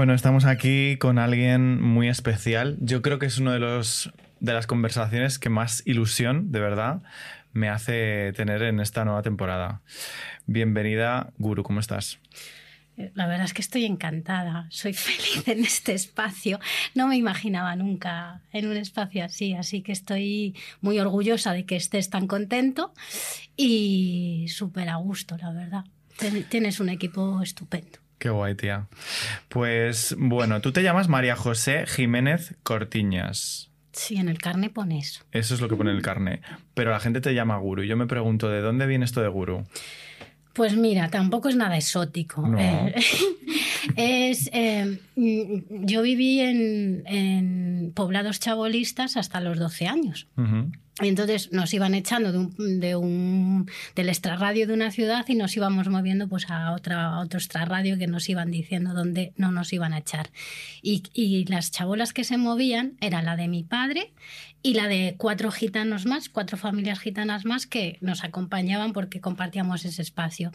Bueno, estamos aquí con alguien muy especial. Yo creo que es uno de los de las conversaciones que más ilusión, de verdad, me hace tener en esta nueva temporada. Bienvenida, Guru, ¿cómo estás? La verdad es que estoy encantada, soy feliz en este espacio. No me imaginaba nunca en un espacio así, así que estoy muy orgullosa de que estés tan contento y súper a gusto, la verdad. Tienes un equipo estupendo. Qué guay, tía. Pues bueno, tú te llamas María José Jiménez Cortiñas. Sí, en el carne pone eso. Es lo que pone el carne. Pero la gente te llama guru. Yo me pregunto, ¿de dónde viene esto de guru? Pues mira, tampoco es nada exótico. Eh, es, eh, yo viví en, poblados chabolistas hasta los 12 años. Entonces nos iban echando de un, de un, del extrarradio de una ciudad y nos íbamos moviendo pues a, otra, otro extrarradio que nos iban diciendo dónde no nos iban a echar. Y, y, las chabolas que se movían era la de mi padre y la de cuatro gitanos más, cuatro familias gitanas más que nos acompañaban porque compartíamos ese espacio.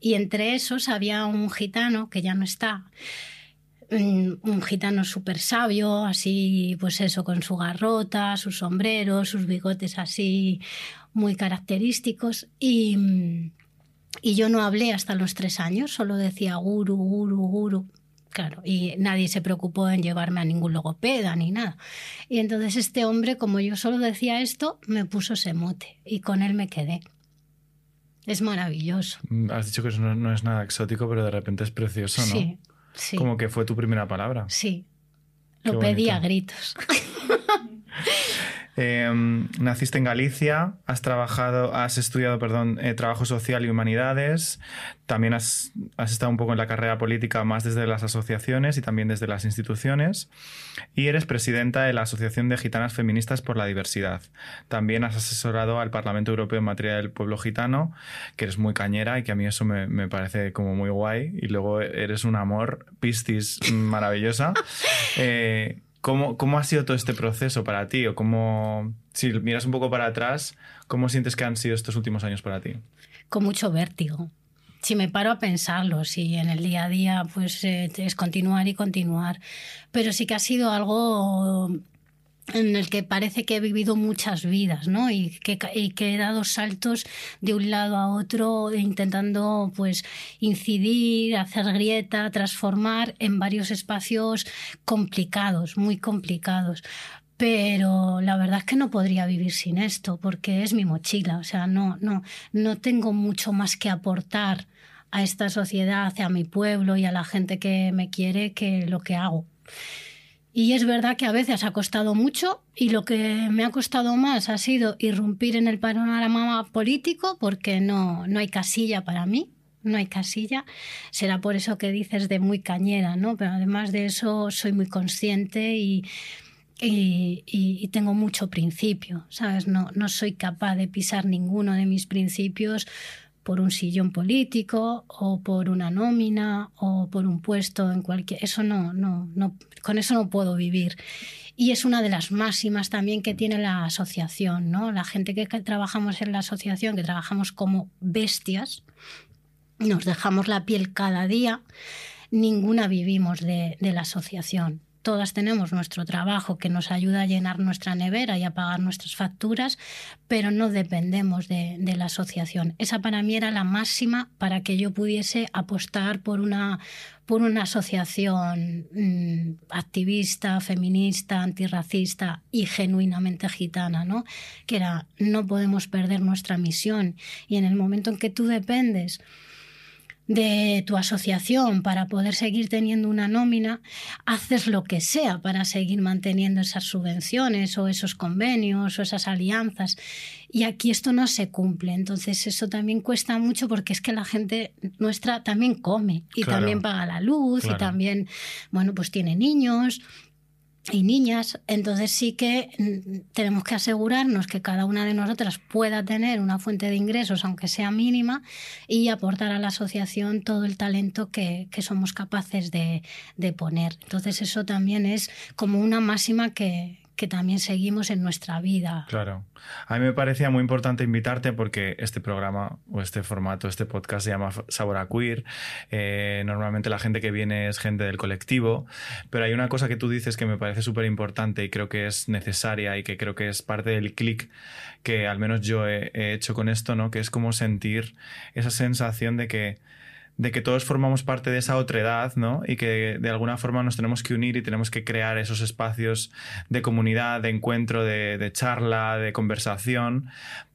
Y entre esos había un gitano que ya no está un, gitano súper sabio, así, pues eso, con su garrota, su sombrero, sus bigotes así muy característicos. Y, y yo no hablé hasta los tres años, solo decía guru, guru, guru. Claro, y nadie se preocupó en llevarme a ningún logopeda ni nada. Y entonces este hombre, como yo solo decía esto, me puso ese mote y con él me quedé. Es maravilloso. Has dicho que no, no es nada exótico, pero de repente es precioso, ¿no? Sí, como que fue tu primera palabra. Sí. Lo pedí a gritos. Em, naciste en Galicia, has trabajado, has estudiado, perdón, eh, trabajo social y humanidades. También has, estado un poco en la carrera política más desde las asociaciones y también desde las instituciones. Y eres presidenta de la Asociación de Gitanas Feministas por la Diversidad. También has asesorado al Parlamento Europeo en materia del pueblo gitano, que eres muy cañera y que a mí eso me, parece como muy guay. Y luego eres un amor, pistis maravillosa. Eh, ¿Cómo, ha sido todo este proceso para ti? O cómo, si miras un poco para atrás, ¿cómo sientes que han sido estos últimos años para ti? Con mucho vértigo. Si me paro a pensarlo, si en el día a día pues eh, es continuar y continuar. Pero sí que ha sido algo en el que parece que he vivido muchas vidas, ¿no? Y que, que, he dado saltos de un lado a otro intentando, pues, incidir, hacer grieta, transformar en varios espacios complicados, muy complicados. Pero la verdad es que no podría vivir sin esto, porque es mi mochila. O sea, no, no, no tengo mucho más que aportar a esta sociedad, a mi pueblo y a la gente que me quiere que lo que hago. Y es verdad que a veces ha costado mucho y lo que me ha costado más ha sido irrumpir en el panorama político porque no, no hay casilla para mí, no hay casilla. Será por eso que dices de muy cañera, ¿no? Pero además de eso soy muy consciente y, y, y, tengo mucho principio, ¿sabes? No, no soy capaz de pisar ninguno de mis principios por un sillón político o por una nómina o por un puesto en cualquier eso no no no con eso no puedo vivir. Y es una de las máximas también que tiene la asociación no la gente que, trabajamos en la asociación que trabajamos como bestias nos dejamos la piel cada día ninguna vivimos de, de la asociación todas tenemos nuestro trabajo que nos ayuda a llenar nuestra nevera y a pagar nuestras facturas, pero no dependemos de, la asociación. Esa para mí era la máxima para que yo pudiese apostar por una, por una asociación mm, activista, feminista, antirracista y genuinamente gitana, ¿no? Que era no podemos perder nuestra misión y en el momento en que tú dependes de tu asociación para poder seguir teniendo una nómina, haces lo que sea para seguir manteniendo esas subvenciones o esos convenios o esas alianzas. Y aquí esto no se cumple. Entonces eso también cuesta mucho porque es que la gente nuestra también come y también paga la luz y también, bueno, pues tiene niños y niñas, entonces sí que mm, tenemos que asegurarnos que cada una de nosotras pueda tener una fuente de ingresos, aunque sea mínima, y aportar a la asociación todo el talento que, somos capaces de, poner. Entonces eso también es como una máxima que, que también seguimos en nuestra vida. Claro. A mí me parecía muy importante invitarte porque este programa o este formato, este podcast se llama Sabor a Queer. Eh, normalmente la gente que viene es gente del colectivo, pero hay una cosa que tú dices que me parece súper importante y creo que es necesaria y que creo que es parte del clic que al menos yo he, he hecho con esto, ¿no? Que es como sentir esa sensación de que de que todos formamos parte de esa otra edad, ¿no? Y que de alguna forma nos tenemos que unir y tenemos que crear esos espacios de comunidad, de encuentro, de, charla, de conversación,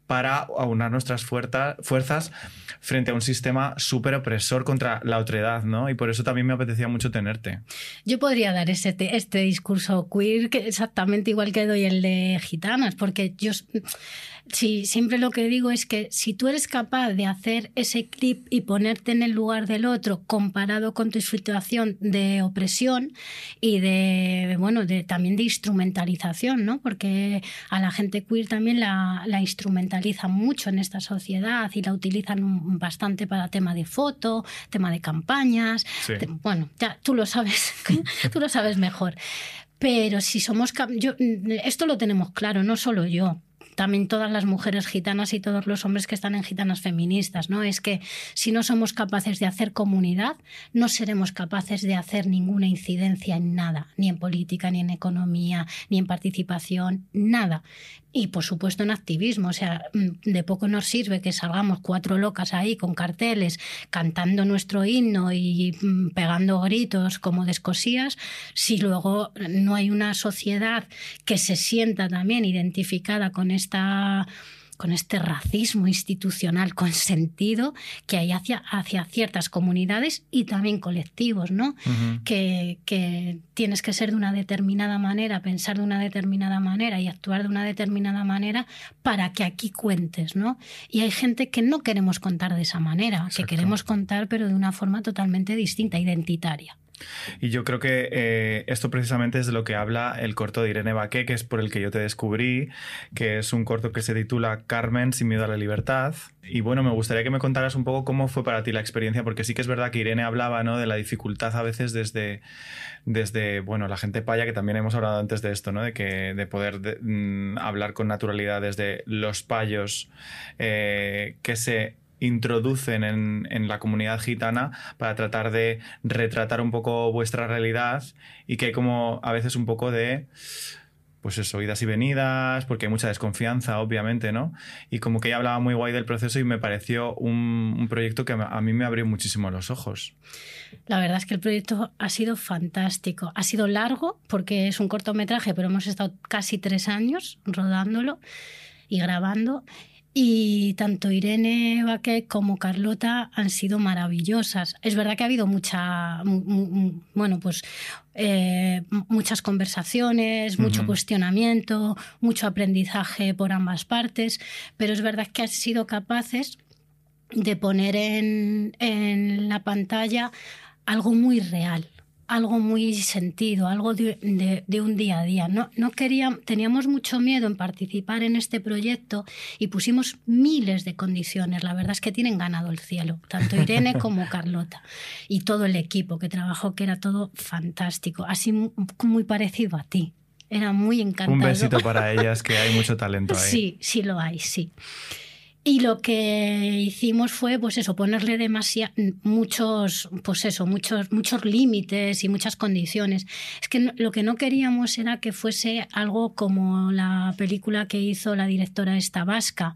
para aunar nuestras fuerzas frente a un sistema súper opresor contra la otredad, ¿no? Y por eso también me apetecía mucho tenerte. Yo podría dar este, este discurso queer que exactamente igual que doy el de gitanas, porque yo Sí, siempre lo que digo es que si tú eres capaz de hacer ese clip y ponerte en el lugar del otro comparado con tu situación de opresión y de, bueno, de, también de instrumentalización, ¿no? Porque a la gente queer también la, la instrumentalizan mucho en esta sociedad y la utilizan bastante para tema de foto, tema de campañas. bueno, ya tú lo sabes, tú lo sabes mejor. Pero si somos... Yo, esto lo tenemos claro, no solo yo también todas las mujeres gitanas y todos los hombres que están en gitanas feministas, ¿no? Es que si no somos capaces de hacer comunidad, no seremos capaces de hacer ninguna incidencia en nada, ni en política, ni en economía, ni en participación, nada. Y por supuesto en activismo, o sea, mm, de poco nos sirve que salgamos cuatro locas ahí con carteles cantando nuestro himno y mm, pegando gritos como descosías, si luego no hay una sociedad que se sienta también identificada con esta con este racismo institucional consentido que hay hacia, hacia ciertas comunidades y también colectivos, ¿no? que, que, tienes que ser de una determinada manera, pensar de una determinada manera y actuar de una determinada manera para que aquí cuentes, ¿no? Y hay gente que no queremos contar de esa manera, que queremos contar pero de una forma totalmente distinta, identitaria. Y yo creo que eh, esto precisamente es de lo que habla el corto de Irene Baqué, que es por el que yo te descubrí, que es un corto que se titula Carmen sin miedo a la libertad. Y bueno, me gustaría que me contaras un poco cómo fue para ti la experiencia, porque sí que es verdad que Irene hablaba ¿no? de la dificultad a veces desde, desde bueno, la gente paya, que también hemos hablado antes de esto, ¿no? de, que, de poder mm, hablar con naturalidad desde los payos eh, que se introducen en, la comunidad gitana para tratar de retratar un poco vuestra realidad y que hay como a veces un poco de pues eso, idas y venidas, porque hay mucha desconfianza, obviamente, ¿no? Y como que ella hablaba muy guay del proceso y me pareció un, un, proyecto que a mí me abrió muchísimo los ojos. La verdad es que el proyecto ha sido fantástico. Ha sido largo porque es un cortometraje, pero hemos estado casi tres años rodándolo y grabando. Y tanto Irene Baquet como Carlota han sido maravillosas. Es verdad que ha habido mucha, bueno, pues eh, muchas conversaciones, mucho cuestionamiento, mucho aprendizaje por ambas partes, pero es verdad que han sido capaces de poner en, en la pantalla algo muy real algo muy sentido, algo de, un día a día. No, no queríamos, teníamos mucho miedo en participar en este proyecto y pusimos miles de condiciones. La verdad es que tienen ganado el cielo, tanto Irene como Carlota y todo el equipo que trabajó, que era todo fantástico, así muy parecido a ti. Era muy encantador. Un besito para ellas, que hay mucho talento ahí. Sí, sí lo hay, sí. Y lo que hicimos fue, pues eso, ponerle demasiado, muchos, pues eso, muchos, muchos límites y muchas condiciones. Es que lo que no queríamos era que fuese algo como la película que hizo la directora esta vasca,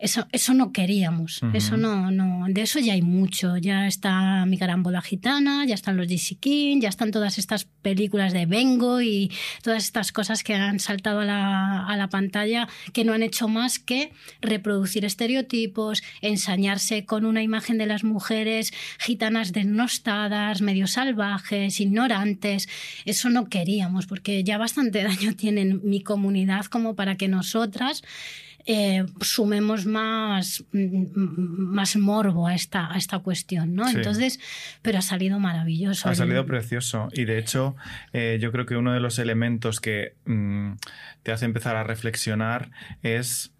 eso, eso no queríamos, eso no, no, de eso ya hay mucho, ya está Mi Carambola Gitana, ya están los King, ya están todas estas películas de Bengo y todas estas cosas que han saltado a la, a la pantalla que no han hecho más que reproducir estereotipos, ensañarse con una imagen de las mujeres gitanas denostadas, medio salvajes, ignorantes. Eso no queríamos, porque ya bastante daño tienen mi comunidad como para que nosotras eh, sumemos más, más morbo a esta, a esta cuestión, ¿no? Entonces, pero ha salido maravilloso. Ha salido precioso y de hecho eh, yo creo que uno de los elementos que mm, te hace empezar a reflexionar es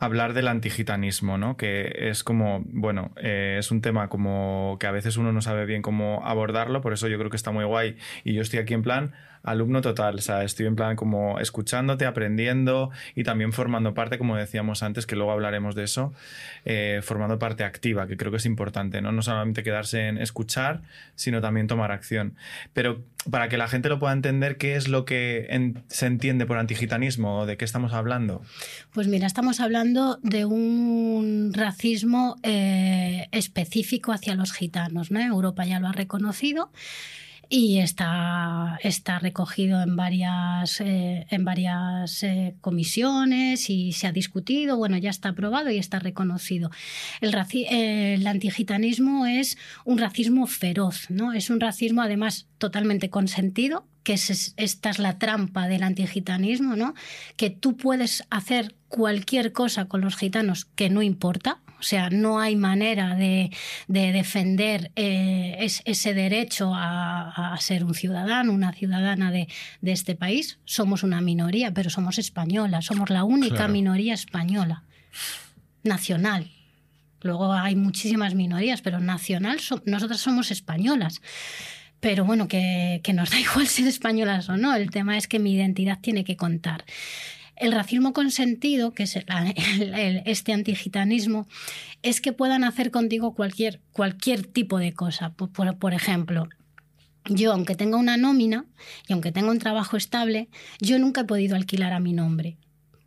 hablar del antigitanismo, ¿no? Que es como, bueno, eh, es un tema como que a veces uno no sabe bien cómo abordarlo, por eso yo creo que está muy guay y yo estoy aquí en plan, alumno total, o sea, estoy en plan como escuchándote, aprendiendo y también formando parte, como decíamos antes, que luego hablaremos de eso, eh, formando parte activa, que creo que es importante, ¿no? No solamente quedarse en escuchar, sino también tomar acción. Pero para que la gente lo pueda entender, ¿qué es lo que se entiende por antigitanismo de qué estamos hablando? Pues mira, estamos hablando de un racismo eh, específico hacia los gitanos, ¿no? Europa ya lo ha reconocido y está, está recogido en varias, eh, en varias eh, comisiones y se ha discutido, bueno, ya está aprobado y está reconocido. El, el antigitanismo es un racismo feroz, ¿no? Es un racismo además totalmente consentido, que es, esta es la trampa del antigitanismo, ¿no? Que tú puedes hacer cualquier cosa con los gitanos que no importa, o sea, no hay manera de, defender eh, ese derecho a, ser un ciudadano, una ciudadana de, este país. Somos una minoría, pero somos españolas, somos la única minoría española, nacional. Luego hay muchísimas minorías, pero nacional, nosotras somos españolas pero bueno, que, que, nos da igual ser españolas o no, el tema es que mi identidad tiene que contar. El racismo consentido, que es este antigitanismo, es que puedan hacer contigo cualquier, cualquier tipo de cosa. Por, ejemplo, yo, aunque tenga una nómina y aunque tenga un trabajo estable, yo nunca he podido alquilar a mi nombre.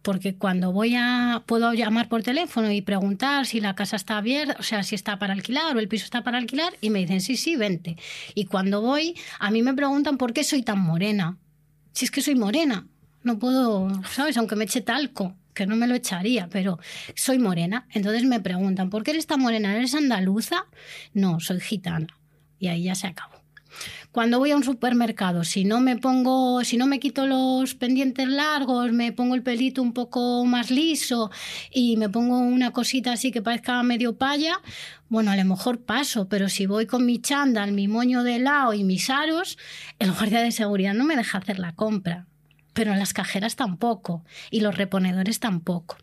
Porque cuando voy a. puedo llamar por teléfono y preguntar si la casa está abierta, o sea, si está para alquilar o el piso está para alquilar, y me dicen, sí, sí, vente. Y cuando voy, a mí me preguntan por qué soy tan morena. Si es que soy morena no puedo, ¿sabes? Aunque me eche talco, que no me lo echaría, pero soy morena. Entonces me preguntan, ¿por qué eres tan morena? ¿Eres andaluza? No, soy gitana. Y ahí ya se acabó. Cuando voy a un supermercado, si no me pongo, si no me quito los pendientes largos, me pongo el pelito un poco más liso y me pongo una cosita así que parezca medio paya, bueno, a lo mejor paso, pero si voy con mi chándal, mi moño de lado y mis aros, el guardia de seguridad no me deja hacer la compra pero las cajeras tampoco y los reponedores tampoco.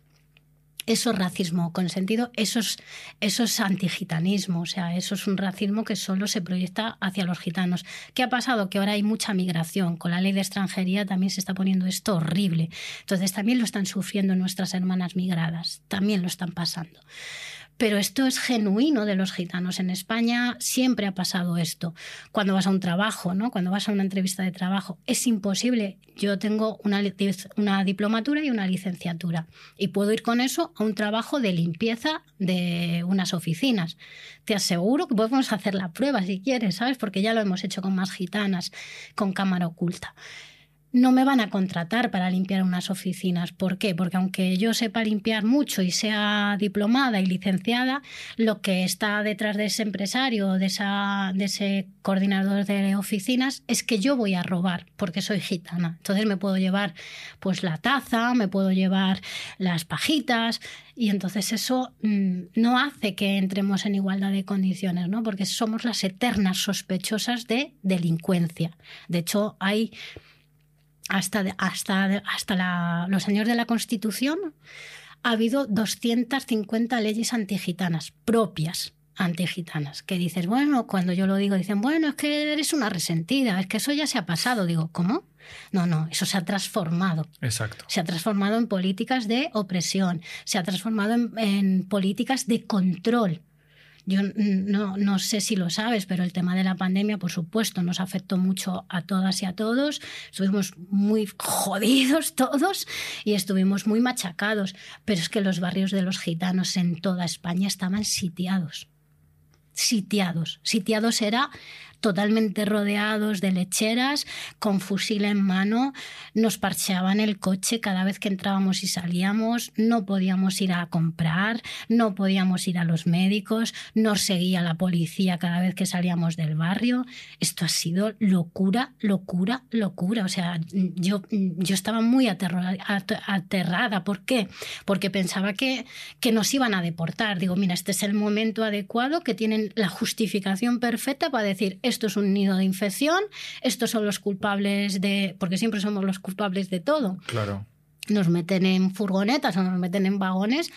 Eso es racismo consentido, eso es, eso es antigitanismo, o sea, eso es un racismo que solo se proyecta hacia los gitanos. ¿Qué ha pasado? Que ahora hay mucha migración, con la ley de extranjería también se está poniendo esto horrible. Entonces también lo están sufriendo nuestras hermanas migradas, también lo están pasando. Pero esto es genuino de los gitanos. En España siempre ha pasado esto. Cuando vas a un trabajo, ¿no? cuando vas a una entrevista de trabajo, es imposible. Yo tengo una, una diplomatura y una licenciatura y puedo ir con eso a un trabajo de limpieza de unas oficinas. Te aseguro que podemos hacer la prueba si quieres, ¿sabes? Porque ya lo hemos hecho con más gitanas, con cámara oculta no me van a contratar para limpiar unas oficinas. ¿Por qué? Porque aunque yo sepa limpiar mucho y sea diplomada y licenciada, lo que está detrás de ese empresario, de, de ese coordinador de oficinas, es que yo voy a robar porque soy gitana. Entonces me puedo llevar pues la taza, me puedo llevar las pajitas y entonces eso mm, no hace que entremos en igualdad de condiciones, ¿no? Porque somos las eternas sospechosas de delincuencia. De hecho, hay hasta, hasta, hasta los años de la Constitución ha habido 250 leyes antigitanas propias antigitanas, que dices, bueno, cuando yo lo digo, dicen, bueno, es que eres una resentida, es que eso ya se ha pasado. Digo, ¿cómo? No, no, eso se ha transformado. Exacto. Se ha transformado en políticas de opresión, se ha transformado en políticas de control yo no, no, sé si lo sabes, pero el tema de la pandemia, por supuesto, nos afectó mucho a todas y a todos. Estuvimos muy jodidos todos y estuvimos muy machacados. Pero es que los barrios de los gitanos en toda España estaban sitiados. Sitiados. Sitiados era totalmente rodeados de lecheras, con fusil en mano, nos parcheaban el coche cada vez que entrábamos y salíamos, no podíamos ir a comprar, no podíamos ir a los médicos, nos seguía la policía cada vez que salíamos del barrio. Esto ha sido locura, locura, locura. O sea, yo, yo estaba muy aterrada. ¿Por qué? Porque pensaba que, que nos iban a deportar. Digo, mira, este es el momento adecuado, que tienen la justificación perfecta para decir, esto es un nido de infección, estos son los culpables de, porque siempre somos los culpables de todo. Claro. nos meten en furgonetas o nos meten en vagones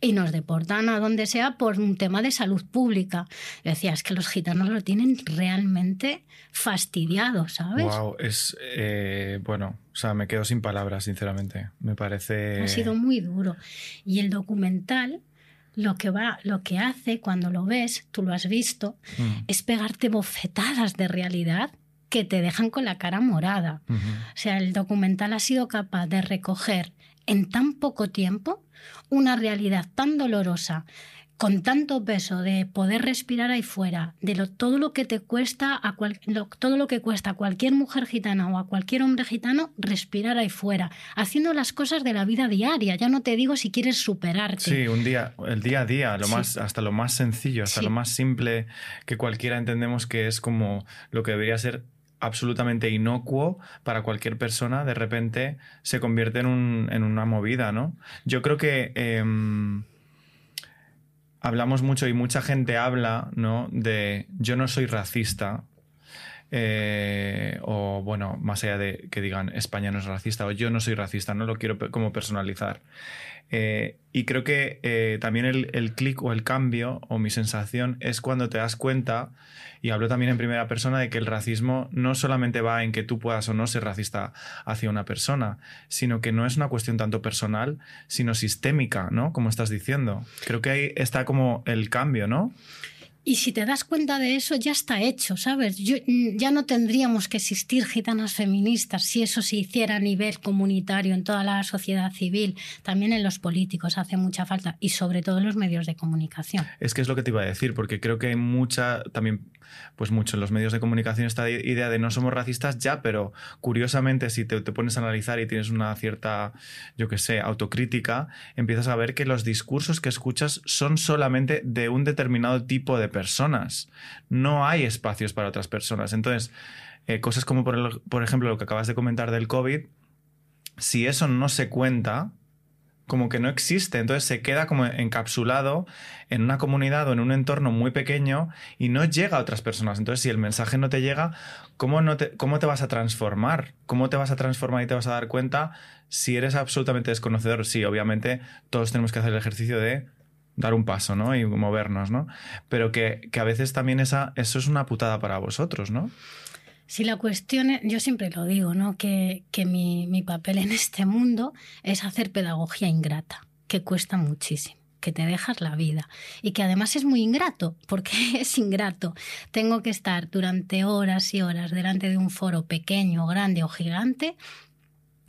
y nos deportan a donde sea por un tema de salud pública. Decía, es que los gitanos lo tienen realmente fastidiado, ¿sabes? Wow, es eh, bueno, o sea, me quedo sin palabras, sinceramente. Me parece. Ha sido muy duro. Y el documental lo que va, lo que hace cuando lo ves, tú lo has visto, Mm. es pegarte bofetadas de realidad que te dejan con la cara morada. O sea, el documental ha sido capaz de recoger en tan poco tiempo una realidad tan dolorosa, con tanto peso de poder respirar ahí fuera, de lo, todo lo que te cuesta a cual- lo- todo lo que cuesta a cualquier mujer gitana o a cualquier hombre gitano respirar ahí fuera, haciendo las cosas de la vida diaria. Ya no te digo si quieres superarte. Sí, un día, el día a día, lo Sí. más, hasta lo más sencillo, hasta Sí. lo más simple que cualquiera entendemos que es como lo que debería ser absolutamente inocuo para cualquier persona, de repente se convierte en, un- en una movida, ¿no? Yo creo que em, hablamos mucho y mucha gente habla, ¿no? De yo no soy racista. Eh, o bueno, más allá de que digan España no es racista o yo no soy racista, no lo quiero como personalizar. Eh, y creo que eh, también el, el clic o el cambio o mi sensación es cuando te das cuenta, y hablo también en primera persona, de que el racismo no solamente va en que tú puedas o no ser racista hacia una persona, sino que no es una cuestión tanto personal, sino sistémica, ¿no? Como estás diciendo. Creo que ahí está como el cambio, ¿no? Y si te das cuenta de eso, ya está hecho, ¿sabes? Yo- mm, ya no tendríamos que existir gitanas feministas si eso se hiciera a nivel comunitario en toda la sociedad civil, también en los políticos hace mucha falta y sobre todo en los medios de comunicación. Es que es lo que te iba a decir, porque creo que hay mucha, también, pues mucho en los medios de comunicación esta idea de no somos racistas ya, pero curiosamente si te, te pones a analizar y tienes una cierta, yo qué sé, autocrítica, empiezas a ver que los discursos que escuchas son solamente de un determinado tipo de personas. No hay espacios para otras personas. Entonces, eh, cosas como por, por ejemplo lo que acabas de comentar del COVID, si eso no se cuenta, como que no existe, entonces se queda como encapsulado en una comunidad o en un entorno muy pequeño y no llega a otras personas. Entonces, si el mensaje no te llega, ¿cómo, no te, cómo te vas a transformar? ¿Cómo te vas a transformar y te vas a dar cuenta si eres absolutamente desconocedor? Sí, obviamente todos tenemos que hacer el ejercicio de dar un paso, ¿no? Y movernos, ¿no? Pero que, que a veces también esa, eso es una putada para vosotros, ¿no? Si la cuestión es, yo siempre lo digo, ¿no? Que, que mi, mi papel en este mundo es hacer pedagogía ingrata, que cuesta muchísimo que te dejas la vida y que además es muy ingrato, porque es ingrato. Tengo que estar durante horas y horas delante de un foro pequeño, grande o gigante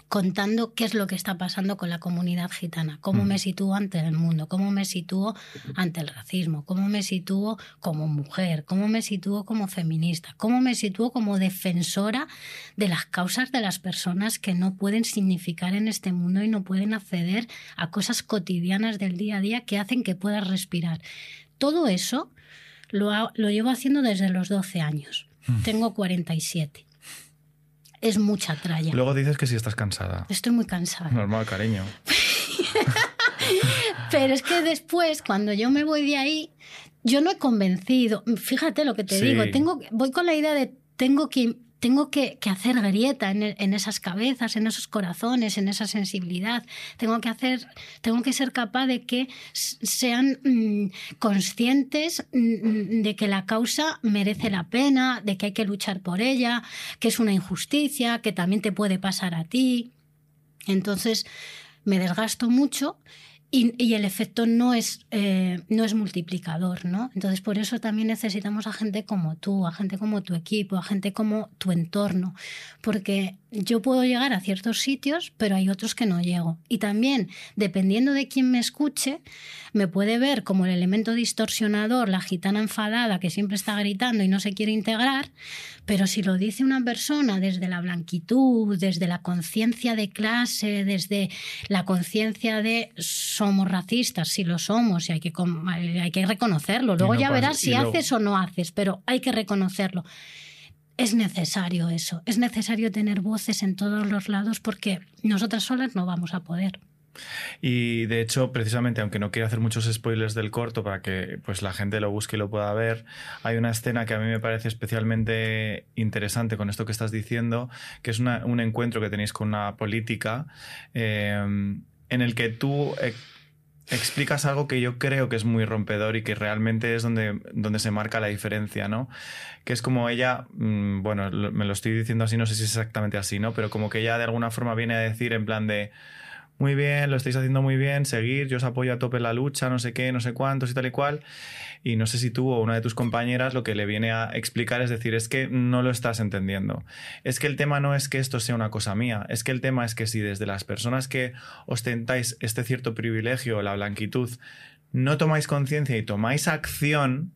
contando qué es lo que está pasando con la comunidad gitana, cómo Mm. me sitúo ante el mundo, cómo me sitúo ante el racismo, cómo me sitúo como mujer, cómo me sitúo como feminista, cómo me sitúo como defensora de las causas de las personas que no pueden significar en este mundo y no pueden acceder a cosas cotidianas del día a día que hacen que puedas respirar. Todo eso lo, ha- lo llevo haciendo desde los 12 años. Tengo 47. Es mucha tralla. Luego dices que sí estás cansada. Estoy muy cansada. Normal, cariño. Pero es que después, cuando yo me voy de ahí, yo no he convencido. Fíjate lo que te Sí. digo. Tengo, voy con la idea de tengo que, tengo que, hacer grieta en, en esas cabezas, en esos corazones, en esa sensibilidad. Tengo que hacer, tengo que ser capaz de que sean mm, conscientes mm, de que la causa merece la pena, de que hay que luchar por ella, que es una injusticia, que también te puede pasar a ti. Entonces me desgasto mucho y, el efecto no es, eh, no es multiplicador, ¿no? Entonces por eso también necesitamos a gente como tú, a gente como tu equipo, a gente como tu entorno, porque yo puedo llegar a ciertos sitios, pero hay otros que no llego. Y también, dependiendo de quién me escuche, me puede ver como el elemento distorsionador, la gitana enfadada que siempre está gritando y no se quiere integrar, pero si lo dice una persona desde la blanquitud, desde la conciencia de clase, desde la conciencia de somos racistas, si lo somos, y hay que, hay que reconocerlo. Luego no ya verás si luego- haces o no haces, pero hay que reconocerlo. Es necesario eso, es necesario tener voces en todos los lados porque nosotras solas no vamos a poder. Y de hecho, precisamente, aunque no quiero hacer muchos spoilers del corto para que pues, la gente lo busque y lo pueda ver, hay una escena que a mí me parece especialmente interesante con esto que estás diciendo, que es un encuentro que tenéis con una política eh, en el que tú... Eh, explicas algo que yo creo que es muy rompedor y que realmente es donde, donde se marca la diferencia, ¿no? Que es como ella, mm, bueno, me lo estoy diciendo así, no sé si es exactamente así, ¿no? Pero como que ella de alguna forma viene a decir en plan de, muy bien, lo estáis haciendo muy bien, seguir, yo os apoyo a tope la lucha, no sé qué, no sé cuántos y tal y cual. Y no sé si tú o una de tus compañeras lo que le viene a explicar es decir, es que no lo estás entendiendo. Es que el tema no es que esto sea una cosa mía, es que el tema es que si desde las personas que ostentáis este cierto privilegio, la blanquitud, no tomáis conciencia y tomáis acción,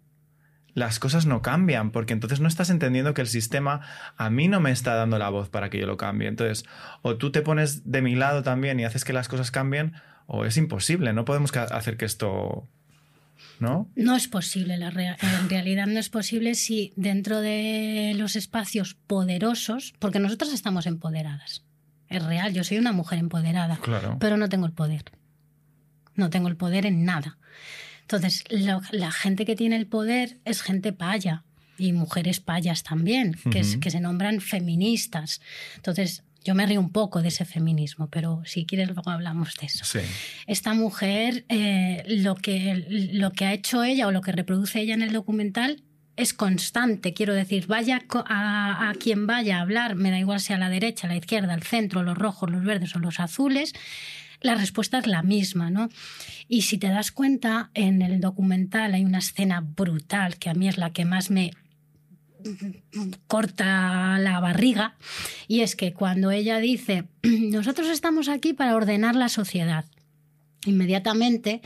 las cosas no cambian, porque entonces no estás entendiendo que el sistema a mí no me está dando la voz para que yo lo cambie. Entonces, o tú te pones de mi lado también y haces que las cosas cambien, o es imposible, no podemos hacer que esto... ¿No? No es posible, la en realidad no es posible si dentro de los espacios poderosos, porque nosotras estamos empoderadas, es real, yo soy una mujer empoderada, pero no tengo el poder, no tengo el poder en nada. Entonces, la gente que tiene el poder es gente paya y mujeres payas también, que, que se nombran feministas. Entonces, yo me río un poco de ese feminismo, pero si quieres luego hablamos de eso. Esta mujer, eh, lo, que, lo que ha hecho ella o lo que reproduce ella en el documental es constante, quiero decir, vaya a, a, quien vaya a hablar, me da igual sea la derecha, la izquierda, el centro, los rojos, los verdes o los azules, la respuesta es la misma, ¿no? Y si te das cuenta, en el documental hay una escena brutal que a mí es la que más me corta la barriga, y es que cuando ella dice, nosotros estamos aquí para ordenar la sociedad, inmediatamente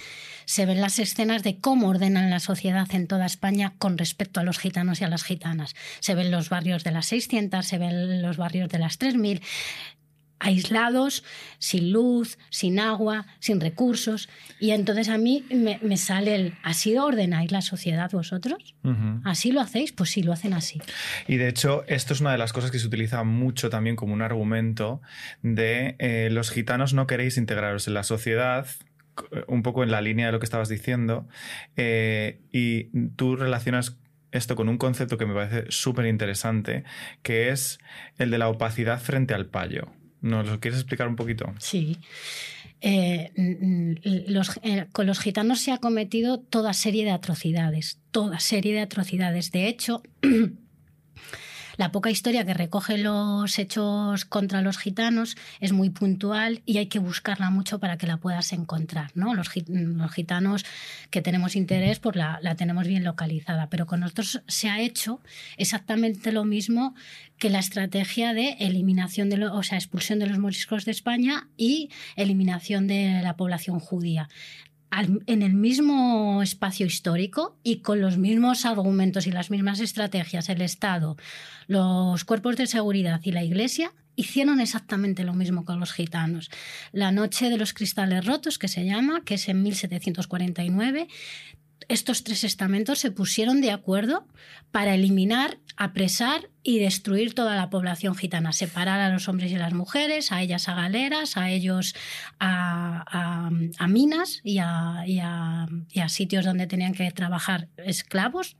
se ven las escenas de cómo ordenan la sociedad en toda España con respecto a los gitanos y a las gitanas. Se ven los barrios de las 600, se ven los barrios de las 3000, aislados, sin luz, sin agua, sin recursos. Y entonces a mí me, sale el, ¿así ordenáis la sociedad vosotros? ¿Así lo hacéis? Pues sí, lo hacen así. Y de hecho, esto es una de las cosas que se utiliza mucho también como un argumento de eh, los gitanos no queréis integraros en la sociedad, un poco en la línea de lo que estabas diciendo, eh, y tú relacionas esto con un concepto que me parece súper interesante, que es el de la opacidad frente al payo. ¿Nos lo quieres explicar un poquito? Sí. Eh, eh, con los gitanos se ha cometido toda serie de atrocidades, toda serie de atrocidades. De hecho, La poca historia que recoge los hechos contra los gitanos es muy puntual y hay que buscarla mucho para que la puedas encontrar. ¿no? Los, gitanos que tenemos interés, pues la, tenemos bien localizada. Pero con nosotros se ha hecho exactamente lo mismo que la estrategia de eliminación de o sea, expulsión de los moriscos de España y eliminación de la población judía en el mismo espacio histórico y con los mismos argumentos y las mismas estrategias, el Estado, los cuerpos de seguridad y la Iglesia hicieron exactamente lo mismo con los gitanos. La Noche de los Cristales Rotos, que se llama, que es en 1749, estos tres estamentos se pusieron de acuerdo para eliminar, apresar y destruir toda la población gitana, separar a los hombres y las mujeres, a ellas a galeras, a ellos a, minas y a sitios donde tenían que trabajar esclavos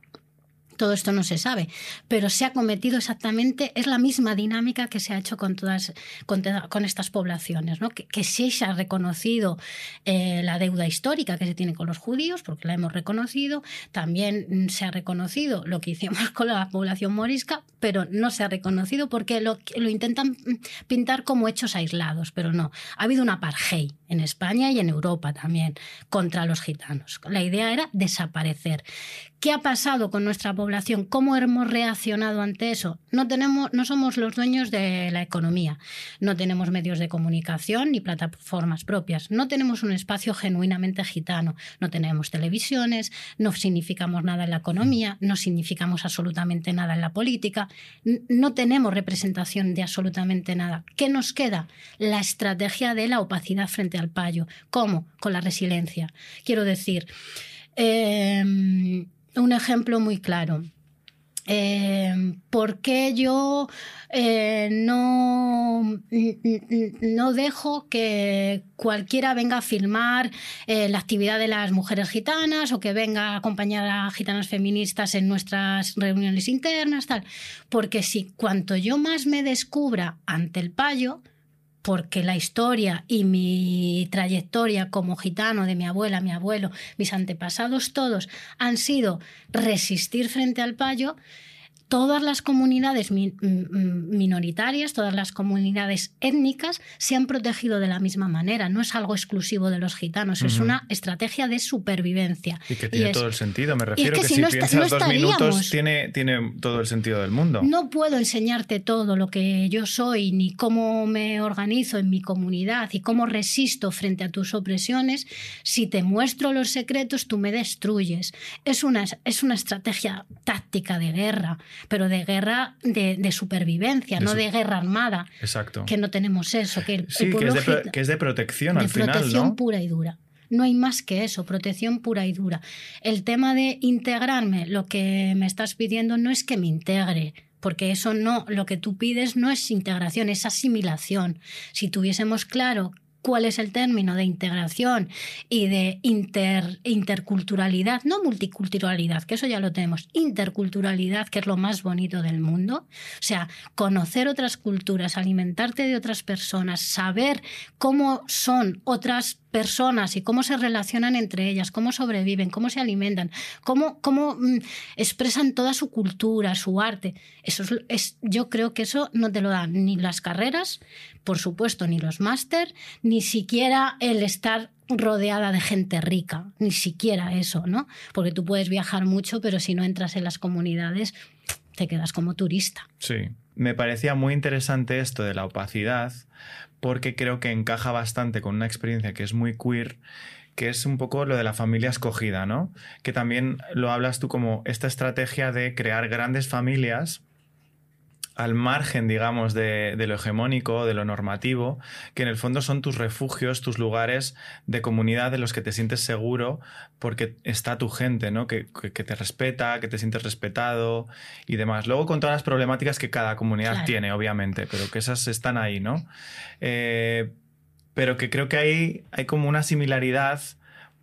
todo esto no se sabe, pero se ha cometido exactamente, es la misma dinámica que se ha hecho con todas con, estas poblaciones, ¿no? que, sí se ha reconocido eh, la deuda histórica que se tiene con los judíos, porque la hemos reconocido, también se ha reconocido lo que hicimos con la población morisca, pero no se ha reconocido porque lo, lo intentan pintar como hechos aislados, pero no, ha habido una apartheid en España y en Europa también contra los gitanos. La idea era desaparecer. ¿Qué ha pasado con nuestra población? ¿Cómo hemos reaccionado ante eso? No, tenemos, no somos los dueños de la economía, no tenemos medios de comunicación ni plataformas propias, no tenemos un espacio genuinamente gitano, no tenemos televisiones, no significamos nada en la economía, no significamos absolutamente nada en la política, no tenemos representación de absolutamente nada. ¿Qué nos queda? La estrategia de la opacidad frente al payo. ¿Cómo? Con la resiliencia. Quiero decir, em, un ejemplo muy claro. Eh, ¿Por qué yo eh, no, no dejo que cualquiera venga a filmar eh, la actividad de las mujeres gitanas o que venga a acompañar a gitanas feministas en nuestras reuniones internas, tal. Porque si cuanto yo más me descubra ante el payo, porque la historia y mi trayectoria como gitano de mi abuela, mi abuelo, mis antepasados todos han sido resistir frente al payo, todas las comunidades minoritarias, todas las comunidades étnicas se han protegido de la misma manera. No es algo exclusivo de los gitanos, es una estrategia de supervivencia. Y que tiene todo el sentido, me refiero que, si, piensas dos minutos tiene, tiene todo el sentido del mundo. No puedo enseñarte todo lo que yo soy, ni cómo me organizo en mi comunidad y cómo resisto frente a tus opresiones. Si te muestro los secretos, tú me destruyes. Es una, es una estrategia táctica de guerra pero de guerra de, supervivencia, no de guerra armada. Exacto. Que no tenemos eso. Que, sí, que, es de, que, es de, protección al final. Protección pura y dura. No hay más que eso, protección pura y dura. El tema de integrarme, lo que me estás pidiendo no es que me integre, porque eso no, lo que tú pides no es integración, es asimilación. Si tuviésemos claro cuál es el término de integración y de interculturalidad, no multiculturalidad, que eso ya lo tenemos, interculturalidad, que es lo más bonito del mundo. O sea, conocer otras culturas, alimentarte de otras personas, saber cómo son otras personas y cómo se relacionan entre ellas, cómo sobreviven, cómo se alimentan, cómo, cómo mm, expresan toda su cultura, su arte. Eso es, yo creo que eso no te lo dan ni las carreras, por supuesto, ni los máster, ni siquiera el estar rodeada de gente rica, ni siquiera eso, ¿no? Porque tú puedes viajar mucho, pero si no entras en las comunidades, te quedas como turista. Sí, me parecía muy interesante esto de la opacidad, porque creo que encaja bastante con una experiencia que es muy queer, que es un poco lo de la familia escogida, ¿no? Que también lo hablas tú como esta estrategia de crear grandes familias al margen, digamos, de, lo hegemónico, de lo normativo, que en el fondo son tus refugios, tus lugares de comunidad en los que te sientes seguro porque está tu gente, ¿no? Que, te respeta, que te sientes respetado y demás. Luego con todas las problemáticas que cada comunidad tiene, obviamente, pero que esas están ahí, ¿no? Eh, pero que creo que hay, hay como una similaridad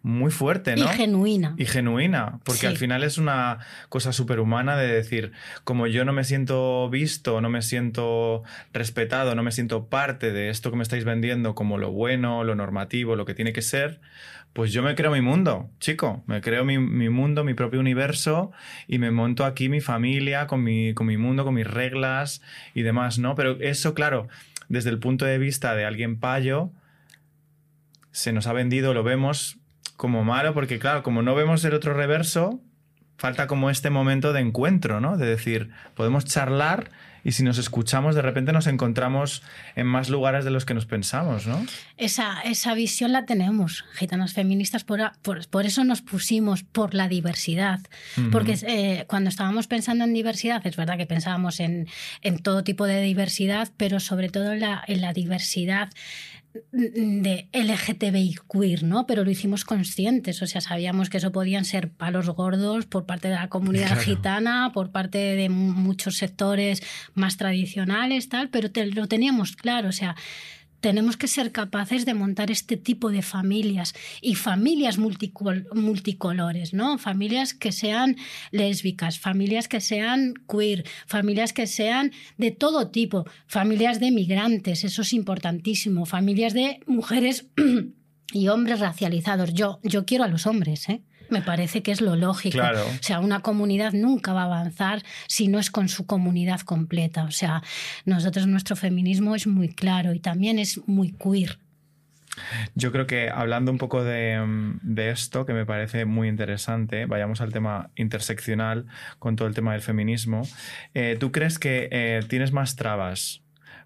muy fuerte, ¿no? Y genuina. Y genuina, porque al final es una cosa superhumana de decir, como yo no me siento visto, no me siento respetado, no me siento parte de esto que me estáis vendiendo como lo bueno, lo normativo, lo que tiene que ser, pues yo me creo mi mundo, chico, me creo mi, mundo, mi propio universo y me monto aquí mi familia con mi, con mi mundo, con mis reglas y demás, ¿no? Pero eso, claro, desde el punto de vista de alguien payo, se nos ha vendido, lo vemos como malo, porque claro, como no vemos el otro reverso, falta como este momento de encuentro, ¿no? De decir, podemos charlar y si nos escuchamos, de repente nos encontramos en más lugares de los que nos pensamos, ¿no? Esa, esa visión la tenemos, gitanas feministas, por, por, eso nos pusimos por la diversidad. Porque eh, cuando estábamos pensando en diversidad, es verdad que pensábamos en, en todo tipo de diversidad, pero sobre todo en la, en la diversidad de LGTBI queer, ¿no? Pero lo hicimos conscientes, o sea, sabíamos que eso podían ser palos gordos por parte de la comunidad gitana, por parte de muchos sectores más tradicionales, tal, pero lo teníamos claro, o sea, tenemos que ser capaces de montar este tipo de familias y familias multicolores, ¿no? Familias que sean lésbicas, familias que sean queer, familias que sean de todo tipo, familias de migrantes, eso es importantísimo, familias de mujeres y hombres racializados. Yo, yo quiero a los hombres, ¿eh? Me parece que es lo lógico. O sea, una comunidad nunca va a avanzar si no es con su comunidad completa. O sea, nosotros nuestro feminismo es muy claro y también es muy queer. Yo creo que hablando un poco de, esto, que me parece muy interesante, vayamos al tema interseccional con todo el tema del feminismo. Eh, ¿Tú crees que eh, tienes más trabas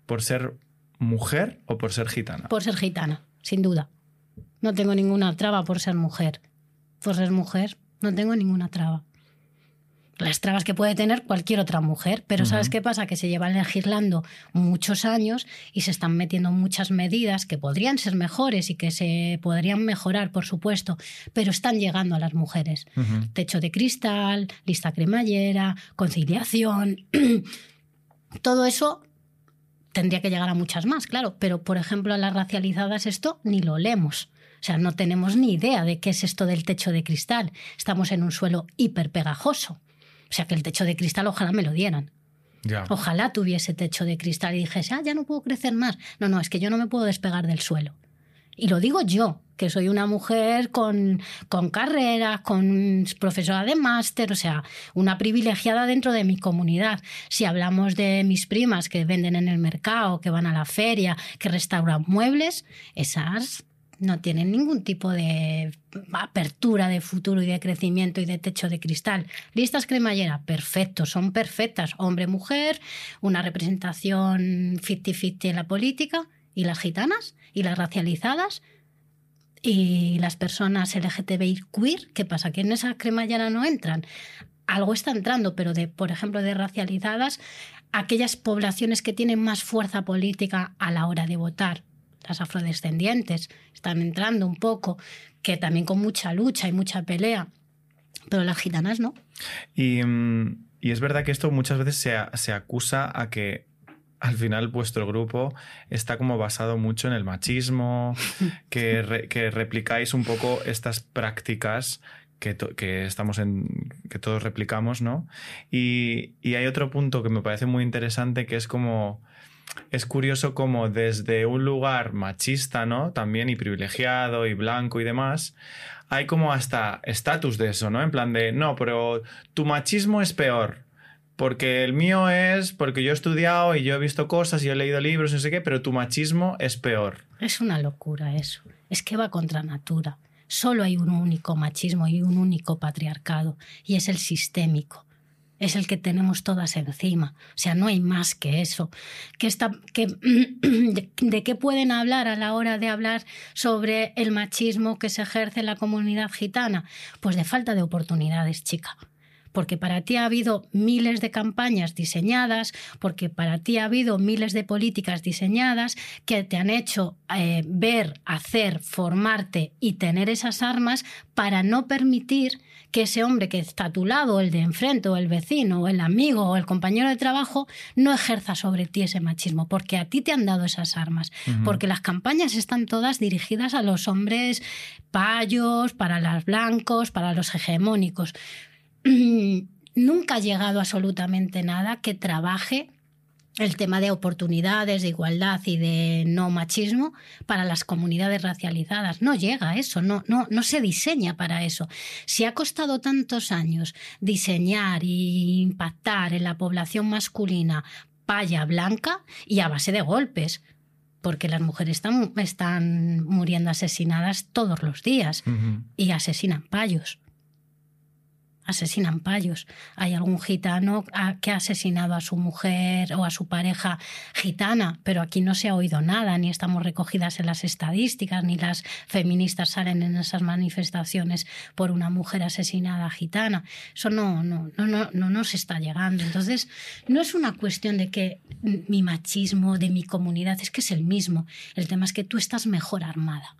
por ser mujer o por ser gitana? Por ser gitana, sin duda. No tengo ninguna traba por ser mujer por ser mujer, no tengo ninguna traba. Las trabas que puede tener cualquier otra mujer, pero ¿sabes qué pasa? Que se llevan legislando muchos años y se están metiendo muchas medidas que podrían ser mejores y que se podrían mejorar, por supuesto, pero están llegando a las mujeres. Techo de cristal, lista cremallera, conciliación. Todo eso tendría que llegar a muchas más, claro, pero por ejemplo a las racializadas esto ni lo leemos. O sea, no tenemos ni idea de qué es esto del techo de cristal. Estamos en un suelo hiperpegajoso. O sea, que el techo de cristal ojalá me lo dieran. Ojalá tuviese techo de cristal y dijese, ah, ya no puedo crecer más. No, no, es que yo no me puedo despegar del suelo. Y lo digo yo, que soy una mujer con, con carrera, con profesora de máster, o sea, una privilegiada dentro de mi comunidad. Si hablamos de mis primas que venden en el mercado, que van a la feria, que restauran muebles, esas no tienen ningún tipo de apertura de futuro y de crecimiento y de techo de cristal. Listas cremallera, perfecto, son perfectas. Hombre, mujer, una representación 50-50 en la política. ¿Y las gitanas? ¿Y las racializadas? ¿Y las personas LGTBI queer? ¿Qué pasa? ¿Que en esa cremallera no entran? Algo está entrando, pero de, por ejemplo, de racializadas, aquellas poblaciones que tienen más fuerza política a la hora de votar las afrodescendientes están entrando un poco, que también con mucha lucha y mucha pelea, pero las gitanas no. Y, mm, es verdad que esto muchas veces se, se acusa a que al final vuestro grupo está como basado mucho en el machismo, que, que replicáis un poco estas prácticas que, que, estamos en. que todos replicamos, ¿no? Y, y, hay otro punto que me parece muy interesante que es como es curioso como desde un lugar machista, ¿no? También y privilegiado y blanco y demás, hay como hasta estatus de eso, ¿no? En plan de, no, pero tu machismo es peor. Porque el mío es, porque yo he estudiado y yo he visto cosas y he leído libros y no sé qué, pero tu machismo es peor. Es una locura eso. Es que va contra natura. Solo hay un único machismo y un único patriarcado, y es el sistémico es el que tenemos todas encima. O sea, no hay más que eso. ¿De qué pueden hablar a la hora de hablar sobre el machismo que se ejerce en la comunidad gitana? Pues de falta de oportunidades, chica porque para ti ha habido miles de campañas diseñadas, porque para ti ha habido miles de políticas diseñadas que te han hecho eh, ver, hacer, formarte y tener esas armas para no permitir que ese hombre que está a tu lado, el de enfrente, o el vecino, o el amigo, o el compañero de trabajo, no ejerza sobre ti ese machismo, porque a ti te han dado esas armas, porque las campañas están todas dirigidas a los hombres payos, para los blancos, para los hegemónicos. nunca ha llegado absolutamente nada que trabaje el tema de oportunidades, de igualdad y de no machismo para las comunidades racializadas. No llega a eso, no, no, no se diseña para eso. Si ha costado tantos años diseñar e impactar en la población masculina paya blanca y a base de golpes, porque las mujeres están, están muriendo asesinadas todos los días y asesinan payos asesinan payos. Hay algún gitano que ha asesinado a su mujer o a su pareja gitana, pero aquí no se ha oído nada, ni estamos recogidas en las estadísticas, ni las feministas salen en esas manifestaciones por una mujer asesinada gitana. Eso no, no, no, no, no nos está llegando. Entonces, no es una cuestión de que mi machismo, de mi comunidad, es que es el mismo. El tema es que tú estás mejor armada.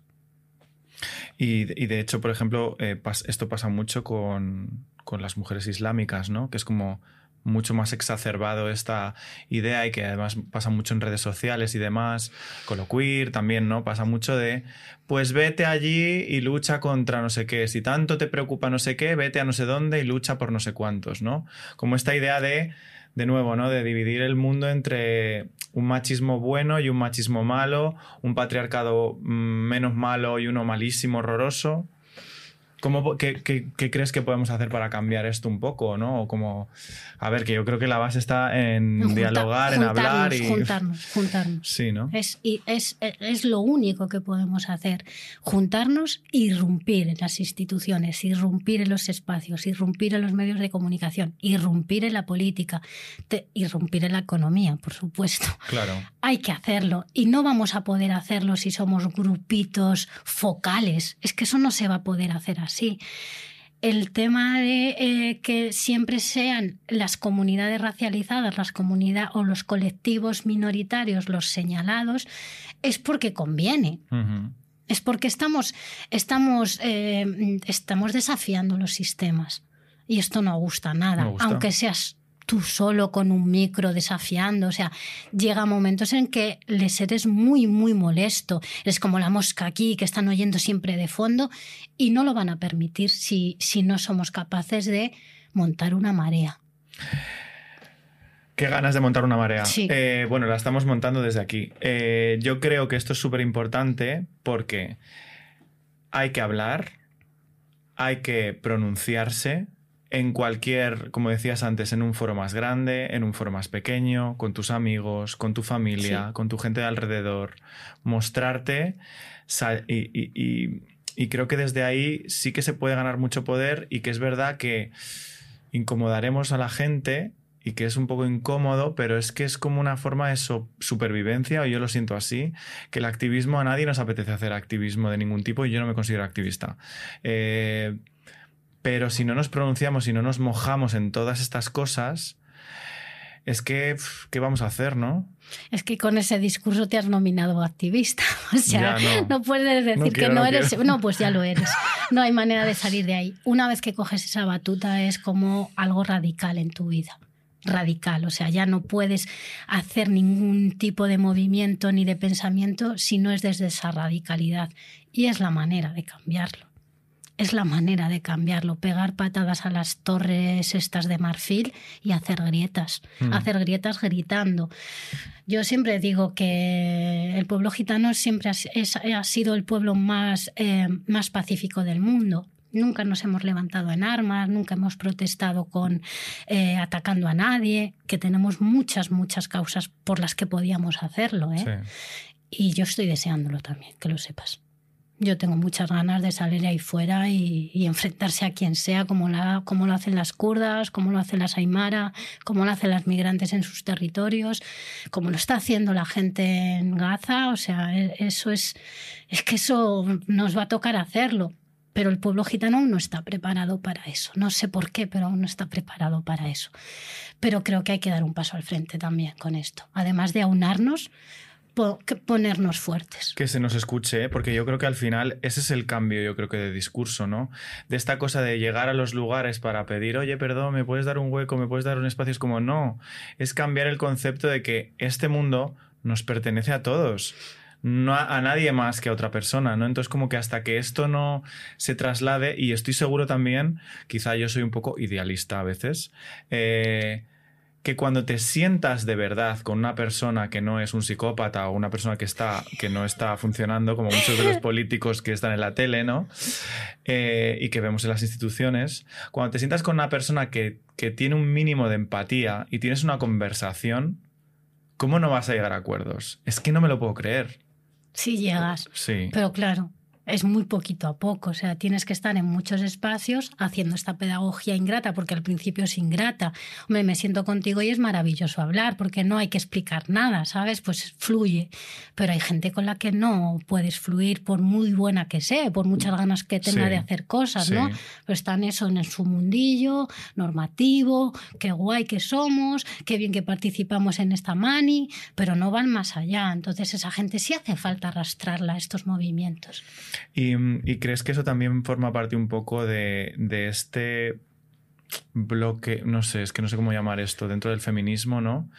Y, de hecho, por ejemplo, eh, esto pasa mucho con, con las mujeres islámicas, ¿no? Que es como mucho más exacerbado esta idea y que además pasa mucho en redes sociales y demás, con lo queer también, ¿no? Pasa mucho de, pues vete allí y lucha contra no sé qué, si tanto te preocupa no sé qué, vete a no sé dónde y lucha por no sé cuántos, ¿no? Como esta idea de, de nuevo, ¿no? De dividir el mundo entre un machismo bueno y un machismo malo, un patriarcado mm, menos malo y uno malísimo, horroroso. ¿Cómo, qué, crees que podemos hacer para cambiar esto un poco? ¿no? como, a ver, que yo creo que la base está en dialogar, en hablar y. Juntarnos, juntarnos. Sí, ¿no? Es, y es, es, lo único que podemos hacer. Juntarnos, irrumpir en las instituciones, irrumpir en los espacios, irrumpir en los medios de comunicación, irrumpir en la política, irrumpir en la economía, por supuesto. Claro. Hay que hacerlo. Y no vamos a poder hacerlo si somos grupitos focales. Es que eso no se va a poder hacer así sí El tema de eh, que siempre sean las comunidades racializadas, las comunidades o los colectivos minoritarios los señalados, es porque conviene. Es porque estamos, estamos, eh, estamos desafiando los sistemas. Y esto no gusta nada, aunque seas tú solo con un micro desafiando. O sea, llega momentos en que les eres muy, muy molesto. Es como la mosca aquí que están oyendo siempre de fondo y no lo van a permitir si, si no somos capaces de montar una marea. Qué ganas de montar una marea. Sí. Eh, bueno, la estamos montando desde aquí. Eh, yo creo que esto es súper importante porque hay que hablar, hay que pronunciarse, en cualquier, como decías antes, en un foro más grande, en un foro más pequeño, con tus amigos, con tu familia, Sí. con tu gente de alrededor, mostrarte y, y- y- y creo que desde ahí sí que se puede ganar mucho poder y que es verdad que incomodaremos a la gente y que es un poco incómodo, pero es que es como una forma de so- supervivencia, o yo lo siento así, que el activismo a nadie nos apetece hacer activismo de ningún tipo y yo no me considero activista. Eh, pero si no nos pronunciamos y no nos mojamos en todas estas cosas, es que, ¿qué vamos a hacer, no? Es que con ese discurso te has nominado activista. O sea, no. no. puedes decir No que no, no eres. quiero. No, pues ya lo eres. No hay manera de salir de ahí. Una vez que coges esa batuta es como algo radical en tu vida. Radical. O sea, ya no puedes hacer ningún tipo de movimiento ni de pensamiento si no es desde esa radicalidad. Y es la manera de cambiarlo. Es la manera de cambiarlo, pegar patadas a las torres estas de marfil y hacer grietas, Mm. hacer grietas gritando. Yo siempre digo que el pueblo gitano siempre ha, es- ha sido el pueblo más, eh, más pacífico del mundo. Nunca nos hemos levantado en armas, nunca hemos protestado con eh, atacando a nadie, que tenemos muchas, muchas causas por las que podíamos hacerlo. ¿eh? Sí. Y yo estoy deseándolo también, que lo sepas. Yo tengo muchas ganas de salir ahí fuera y, enfrentarse a quien sea, como, lo hacen las kurdas, como lo hacen las aymara, como lo hacen las migrantes en sus territorios, como lo está haciendo la gente en Gaza. O sea, e- eso es, es que eso nos va a tocar hacerlo. Pero el pueblo gitano aún no está preparado para eso. No sé por qué, pero aún no está preparado para eso. Pero creo que hay que dar un paso al frente también con esto. Además de aunarnos, ponernos fuertes. Que se nos escuche, ¿eh? porque yo creo que al final ese es el cambio, yo creo que de discurso, ¿no? De esta cosa de llegar a los lugares para pedir, oye, perdón, ¿me puedes dar un hueco? ¿Me puedes dar un espacio? Es como, no, es cambiar el concepto de que este mundo nos pertenece a todos. No a, nadie más que a otra persona, ¿no? Entonces, como que hasta que esto no se traslade, y estoy seguro también, quizá yo soy un poco idealista a veces, eh, que cuando te sientas de verdad con una persona que no es un psicópata o una persona que está que no está funcionando como muchos de los políticos que están en la tele no Eh, y que vemos en las instituciones cuando te sientas con una persona que, que tiene un mínimo de empatía y tienes una conversación cómo no vas a llegar a acuerdos es que no me lo puedo creer. Si llegas. sí. Pero claro, es muy poquito a poco. O sea, tienes que estar en muchos espacios haciendo esta pedagogía ingrata, porque al principio es ingrata. Hombre, me siento contigo y es maravilloso hablar, porque no hay que explicar nada, ¿sabes? Pues fluye. Pero hay gente con la que no puedes fluir, por muy buena que sea, por muchas ganas que tenga Sí, de hacer cosas, sí. ¿no? Pero están eso en su mundillo normativo, qué guay que somos, qué bien que participamos en esta mani, pero no van más allá. Entonces esa gente sí hace falta arrastrarla a estos movimientos. ¿Y, crees que eso también forma parte un poco de, este bloque, no sé, es que no sé cómo llamar esto, dentro del feminismo, ¿no?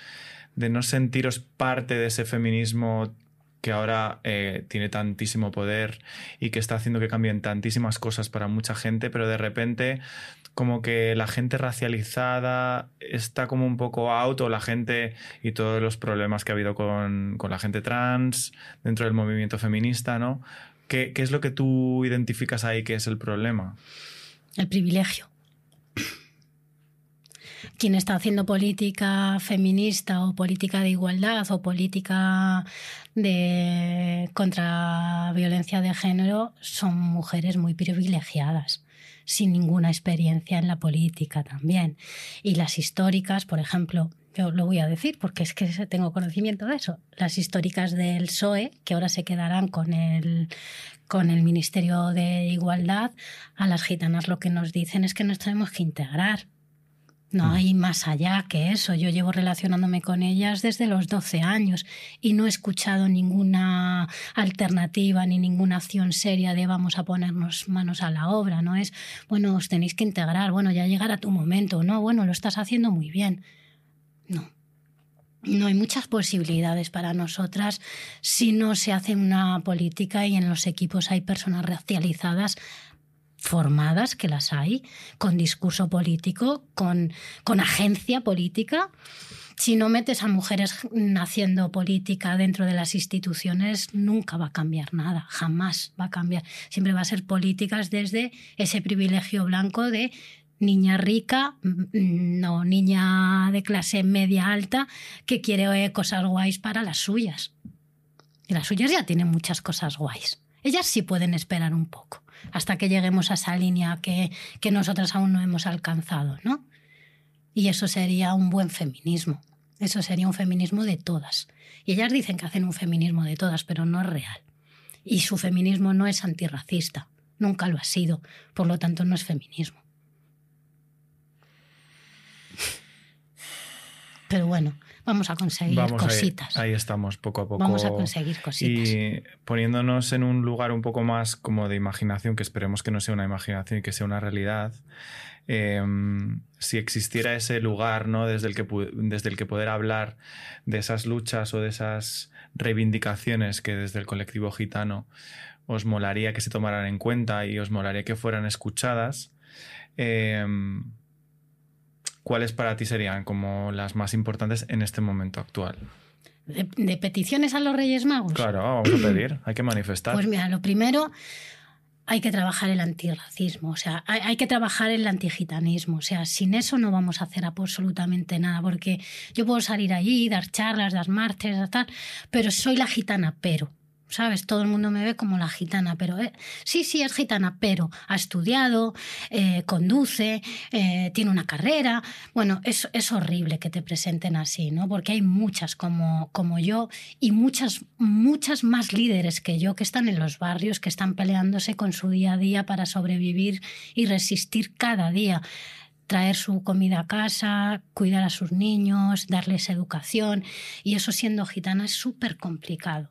De no sentiros parte de ese feminismo que ahora eh, tiene tantísimo poder y que está haciendo que cambien tantísimas cosas para mucha gente, pero de repente como que la gente racializada está como un poco out o la gente y todos los problemas que ha habido con la gente trans dentro del movimiento feminista, ¿no? ¿Qué, ¿Qué es lo que tú identificas ahí que es el problema? El privilegio. Quien está haciendo política feminista o política de igualdad o política de contra violencia de género son mujeres muy privilegiadas sin ninguna experiencia en la política también. Y las históricas, por ejemplo, yo lo voy a decir porque es que tengo conocimiento de eso, las históricas del PSOE, que ahora se quedarán con el, con el Ministerio de Igualdad, a las gitanas lo que nos dicen es que nos tenemos que integrar. No hay más allá que eso. Yo llevo relacionándome con ellas desde los 12 años y no he escuchado ninguna alternativa ni ninguna acción seria de vamos a ponernos manos a la obra. No es, bueno, os tenéis que integrar, bueno, ya llegará tu momento. No, bueno, lo estás haciendo muy bien. No. No hay muchas posibilidades para nosotras si no se hace una política y en los equipos hay personas racializadas formadas, que las hay, con discurso político, con, con agencia política. Si no metes a mujeres haciendo política dentro de las instituciones, nunca va a cambiar nada, jamás va a cambiar. Siempre va a ser políticas desde ese privilegio blanco de niña rica, no niña de clase media alta que quiere cosas guays para las suyas. Y las suyas ya tienen muchas cosas guays. Ellas sí pueden esperar un poco hasta que lleguemos a esa línea que, que nosotras aún no hemos alcanzado, ¿no? Y eso sería un buen feminismo. Eso sería un feminismo de todas. Y ellas dicen que hacen un feminismo de todas, pero no es real. Y su feminismo no es antirracista. Nunca lo ha sido. Por lo tanto, no es feminismo. Pero bueno, vamos a conseguir cositas. Ahí, estamos, poco a poco. Vamos a conseguir cositas. Y poniéndonos en un lugar un poco más como de imaginación, que esperemos que no sea una imaginación y que sea una realidad. Em, si existiera ese lugar ¿no? desde, el que, desde el que poder hablar de esas luchas o de esas reivindicaciones que desde el colectivo gitano os molaría que se tomaran en cuenta y os molaría que fueran escuchadas, eh, ¿cuáles para ti serían como las más importantes en este momento actual? De, peticiones a los Reyes Magos? Claro, vamos a pedir, hay que manifestar. Pues mira, lo primero, hay que trabajar el antirracismo, o sea, hay, que trabajar el antigitanismo, o sea, sin eso no vamos a hacer absolutamente nada, porque yo puedo salir allí, dar charlas, dar martes, tal, pero soy la gitana, pero. ¿Sabes? Todo el mundo me ve como la gitana, pero eh, sí, sí, es gitana, pero ha estudiado, eh, conduce, eh, tiene una carrera. Bueno, es, es, horrible que te presenten así, ¿no? Porque hay muchas como, como yo y muchas, muchas más líderes que yo que están en los barrios, que están peleándose con su día a día para sobrevivir y resistir cada día traer su comida a casa, cuidar a sus niños, darles educación, y eso siendo gitana es súper complicado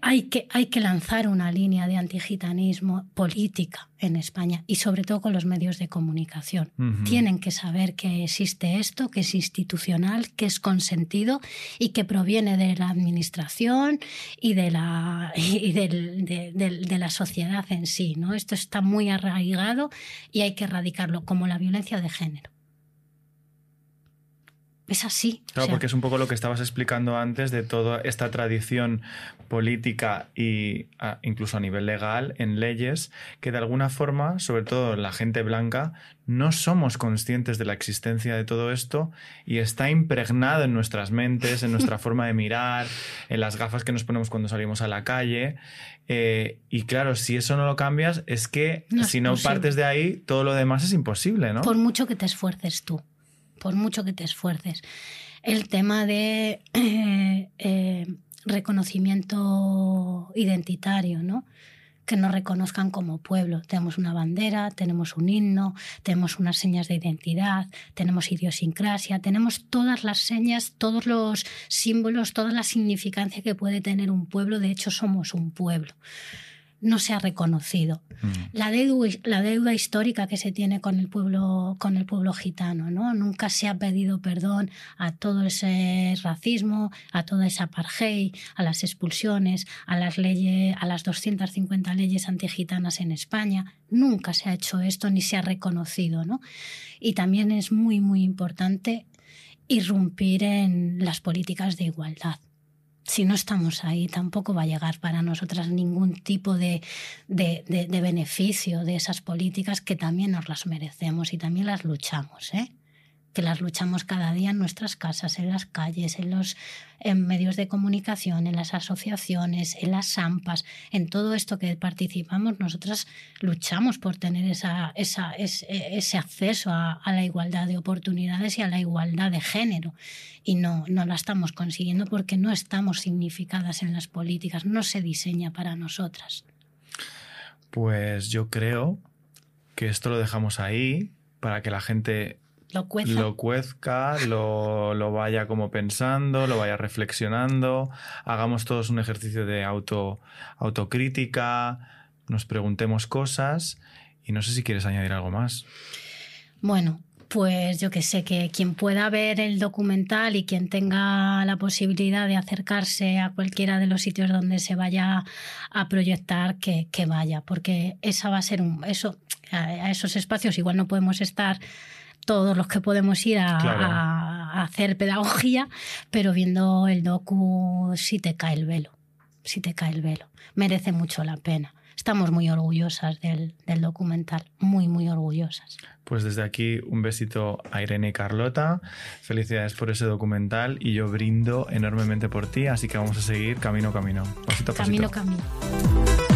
hay que, hay que lanzar una línea de antigitanismo política en España y sobre todo con los medios de comunicación. Tienen que saber que existe esto, que es institucional, que es consentido y que proviene de la administración y de la, y de, la sociedad en sí. ¿no? Esto está muy arraigado y hay que erradicarlo, como la violencia de género. Es así. Claro, porque es un poco lo que estabas explicando antes de toda esta tradición política y incluso a nivel legal en leyes que de alguna forma, sobre todo la gente blanca, no somos conscientes de la existencia de todo esto y está impregnado en nuestras mentes, en nuestra forma de mirar, en las gafas que nos ponemos cuando salimos a la calle. Eh, y claro, si eso no lo cambias, es que si no partes de ahí, todo lo demás es imposible, ¿no? Por mucho que te esfuerces tú por mucho que te esfuerces. El tema de eh, eh, reconocimiento identitario, ¿no? que nos reconozcan como pueblo. Tenemos una bandera, tenemos un himno, tenemos unas señas de identidad, tenemos idiosincrasia, tenemos todas las señas, todos los símbolos, toda la significancia que puede tener un pueblo. De hecho, somos un pueblo no se ha reconocido. Mm. La, deuda, la, deuda, histórica que se tiene con el pueblo, con el pueblo gitano, ¿no? Nunca se ha pedido perdón a todo ese racismo, a toda esa apartheid, a las expulsiones, a las leyes, a las 250 leyes antigitanas en España. Nunca se ha hecho esto ni se ha reconocido, ¿no? Y también es muy, muy importante irrumpir en las políticas de igualdad si no estamos ahí, tampoco va a llegar para nosotras ningún tipo de, beneficio de esas políticas que también nos las merecemos y también las luchamos. ¿eh? Que las luchamos cada día en nuestras casas, en las calles, en los medios de comunicación, en las asociaciones, en las AMPAs, en todo esto que participamos, nosotras luchamos por tener esa, esa, ese, acceso a, la igualdad de oportunidades y a la igualdad de género. Y no, no la estamos consiguiendo porque no estamos significadas en las políticas, no se diseña para nosotras. Pues yo creo que esto lo dejamos ahí para que la gente lo cueza. lo cuezca, lo, lo vaya como pensando, lo vaya reflexionando, hagamos todos un ejercicio de auto, autocrítica, nos preguntemos cosas y no sé si quieres añadir algo más. Bueno, pues yo que sé, que quien pueda ver el documental y quien tenga la posibilidad de acercarse a cualquiera de los sitios donde se vaya a proyectar, que, que vaya, porque esa va a ser un, eso, a esos espacios igual no podemos estar todos los que podemos ir a, Claro. a- a hacer pedagogía, pero viendo el docu sí te cae el velo, sí te cae el velo, merece mucho la pena. Estamos muy orgullosas del, del documental, muy, muy orgullosas. Pues desde aquí un besito a Irene y Carlota. Felicidades por ese documental y yo brindo enormemente por ti, así que vamos a seguir camino camino. Pasito a pasito. Camino, camino.